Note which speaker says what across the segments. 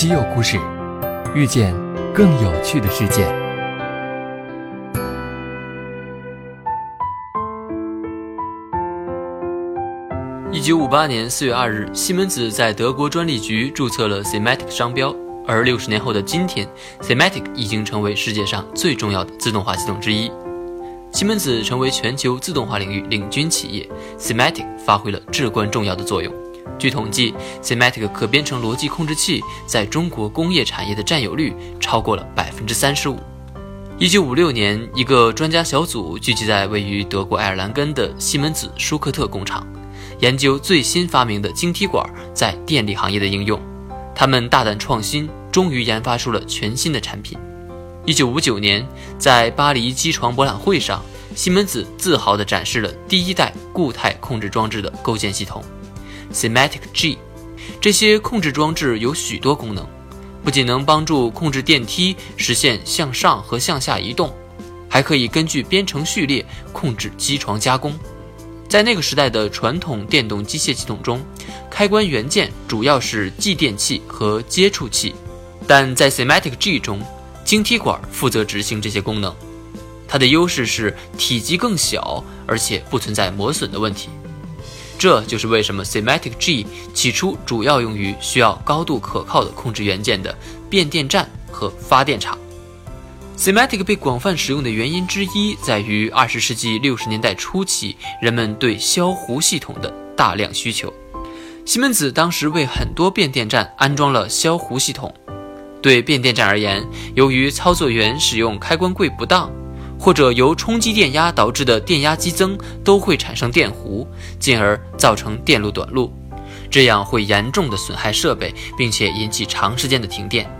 Speaker 1: 稀有故事，遇见更有趣的世界。
Speaker 2: 一九五八年四月二日，西门子在德国专利局注册了 Sematic 商标。而六十年后的今天，Sematic 已经成为世界上最重要的自动化系统之一。西门子成为全球自动化领域领军企业，Sematic 发挥了至关重要的作用。据统计，Sematic 可编程逻辑控制器在中国工业产业的占有率超过了百分之三十五。一九五六年，一个专家小组聚集在位于德国爱尔兰根的西门子舒克特工厂，研究最新发明的晶体管在电力行业的应用。他们大胆创新，终于研发出了全新的产品。一九五九年，在巴黎机床博览会上，西门子自豪地展示了第一代固态控制装置的构建系统。Semantic G，这些控制装置有许多功能，不仅能帮助控制电梯实现向上和向下移动，还可以根据编程序列控制机床加工。在那个时代的传统电动机械系统中，开关元件主要是继电器和接触器，但在 Semantic G 中，晶体管负责执行这些功能。它的优势是体积更小，而且不存在磨损的问题。这就是为什么 Semantic G 起初主要用于需要高度可靠的控制元件的变电站和发电厂。Semantic 被广泛使用的原因之一在于二十世纪六十年代初期人们对消弧系统的大量需求。西门子当时为很多变电站安装了消弧系统。对变电站而言，由于操作员使用开关柜不当。或者由冲击电压导致的电压激增都会产生电弧，进而造成电路短路，这样会严重的损害设备，并且引起长时间的停电。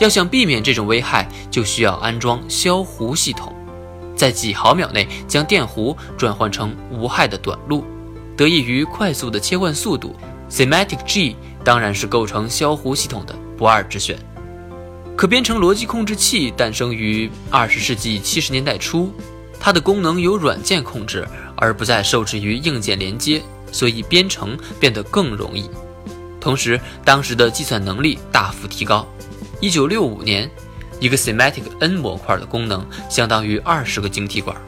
Speaker 2: 要想避免这种危害，就需要安装消弧系统，在几毫秒内将电弧转换成无害的短路。得益于快速的切换速度，Semantic G 当然是构成消弧系统的不二之选。可编程逻辑控制器诞生于二十世纪七十年代初，它的功能由软件控制，而不再受制于硬件连接，所以编程变得更容易。同时，当时的计算能力大幅提高。一九六五年，一个 Semantic N 模块的功能相当于二十个晶体管，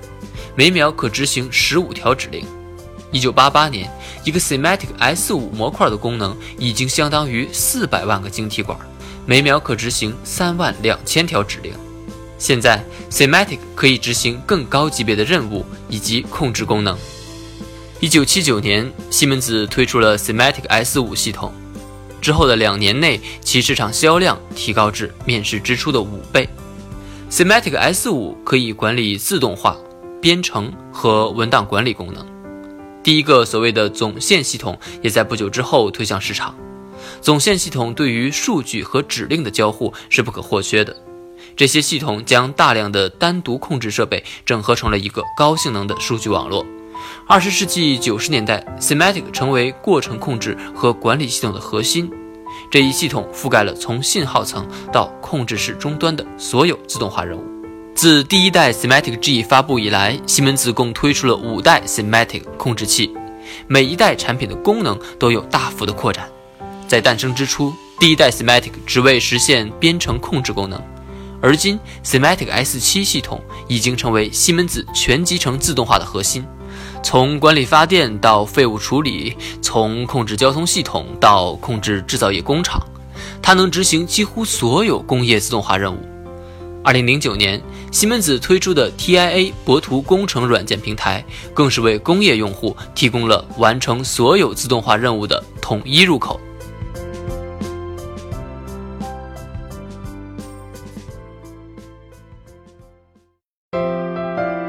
Speaker 2: 每秒可执行十五条指令。一九八八年，一个 Semantic S 五模块的功能已经相当于四百万个晶体管。每秒可执行三万两千条指令。现在，Semantic 可以执行更高级别的任务以及控制功能。一九七九年，西门子推出了 Semantic S 五系统，之后的两年内，其市场销量提高至面世之初的五倍。Semantic S 五可以管理自动化、编程和文档管理功能。第一个所谓的总线系统也在不久之后推向市场。总线系统对于数据和指令的交互是不可或缺的。这些系统将大量的单独控制设备整合成了一个高性能的数据网络。二十世纪九十年代 s e m a t i c 成为过程控制和管理系统的核心。这一系统覆盖了从信号层到控制室终端的所有自动化任务。自第一代 s e m a t i c G 发布以来，西门子共推出了五代 s e m a t i c 控制器，每一代产品的功能都有大幅的扩展。在诞生之初，第一代 Semantic 只为实现编程控制功能，而今 Semantic S7 系统已经成为西门子全集成自动化的核心。从管理发电到废物处理，从控制交通系统到控制制造业工厂，它能执行几乎所有工业自动化任务。二零零九年，西门子推出的 TIA 博图工程软件平台，更是为工业用户提供了完成所有自动化任务的统一入口。